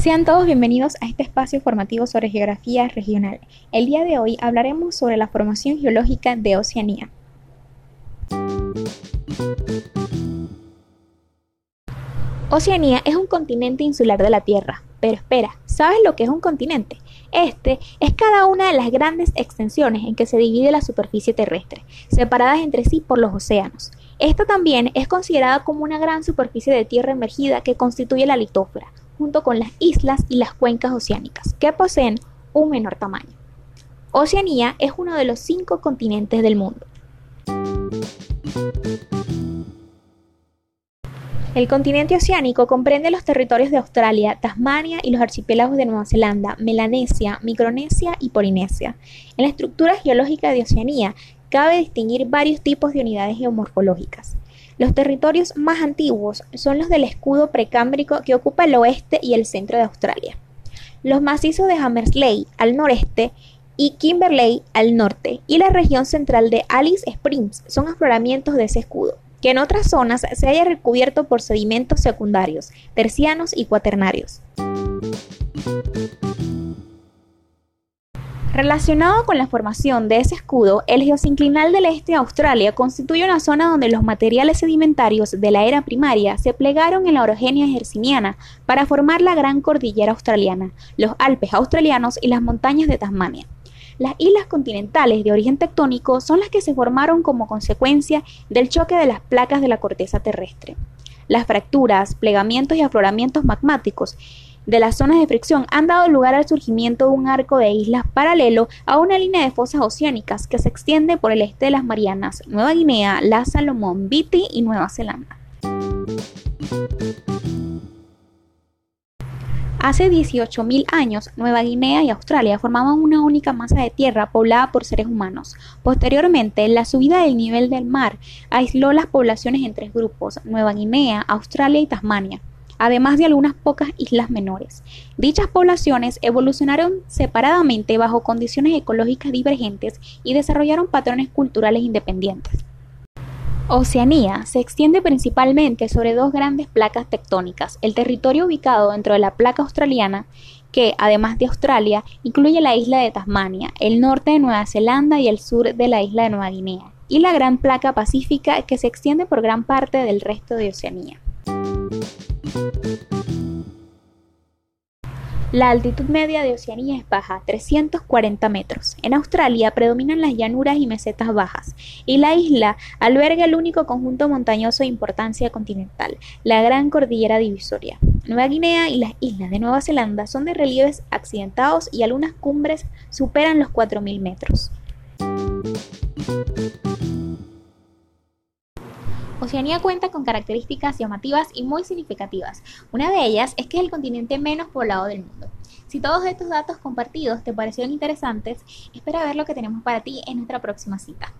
Sean todos bienvenidos a este espacio formativo sobre geografía regional. El día de hoy hablaremos sobre la formación geológica de Oceanía. Oceanía es un continente insular de la Tierra. Pero espera, ¿sabes lo que es un continente? Este es cada una de las grandes extensiones en que se divide la superficie terrestre, separadas entre sí por los océanos. Esta también es considerada como una gran superficie de tierra emergida que constituye la litósfera, junto con las islas y las cuencas oceánicas, que poseen un menor tamaño. Oceanía es uno de los cinco continentes del mundo. El continente oceánico comprende los territorios de Australia, Tasmania y los archipiélagos de Nueva Zelanda, Melanesia, Micronesia y Polinesia. En la estructura geológica de Oceanía cabe distinguir varios tipos de unidades geomorfológicas. Los territorios más antiguos son los del escudo precámbrico que ocupa el oeste y el centro de Australia. Los macizos de Hammersley al noreste y Kimberley al norte y la región central de Alice Springs son afloramientos de ese escudo, que en otras zonas se haya recubierto por sedimentos secundarios, tercianos y cuaternarios. Relacionado con la formación de ese escudo, el geosinclinal del este de Australia constituye una zona donde los materiales sedimentarios de la era primaria se plegaron en la orogenia herciniana para formar la gran cordillera australiana, los Alpes australianos y las montañas de Tasmania. Las islas continentales de origen tectónico son las que se formaron como consecuencia del choque de las placas de la corteza terrestre. Las fracturas, plegamientos y afloramientos magmáticos de las zonas de fricción han dado lugar al surgimiento de un arco de islas paralelo a una línea de fosas oceánicas que se extiende por el este de las Marianas, Nueva Guinea, la Salomón, Viti y Nueva Zelanda. Hace 18.000 años, Nueva Guinea y Australia formaban una única masa de tierra poblada por seres humanos. Posteriormente, la subida del nivel del mar aisló las poblaciones en tres grupos, Nueva Guinea, Australia y Tasmania además de algunas pocas islas menores. Dichas poblaciones evolucionaron separadamente bajo condiciones ecológicas divergentes y desarrollaron patrones culturales independientes. Oceanía se extiende principalmente sobre dos grandes placas tectónicas, el territorio ubicado dentro de la placa australiana, que, además de Australia, incluye la isla de Tasmania, el norte de Nueva Zelanda y el sur de la isla de Nueva Guinea, y la gran placa pacífica que se extiende por gran parte del resto de Oceanía. La altitud media de Oceanía es baja, 340 metros. En Australia predominan las llanuras y mesetas bajas, y la isla alberga el único conjunto montañoso de importancia continental, la Gran Cordillera Divisoria. Nueva Guinea y las islas de Nueva Zelanda son de relieves accidentados y algunas cumbres superan los 4.000 metros. Oceanía cuenta con características llamativas y muy significativas. Una de ellas es que es el continente menos poblado del mundo. Si todos estos datos compartidos te parecieron interesantes, espera ver lo que tenemos para ti en nuestra próxima cita.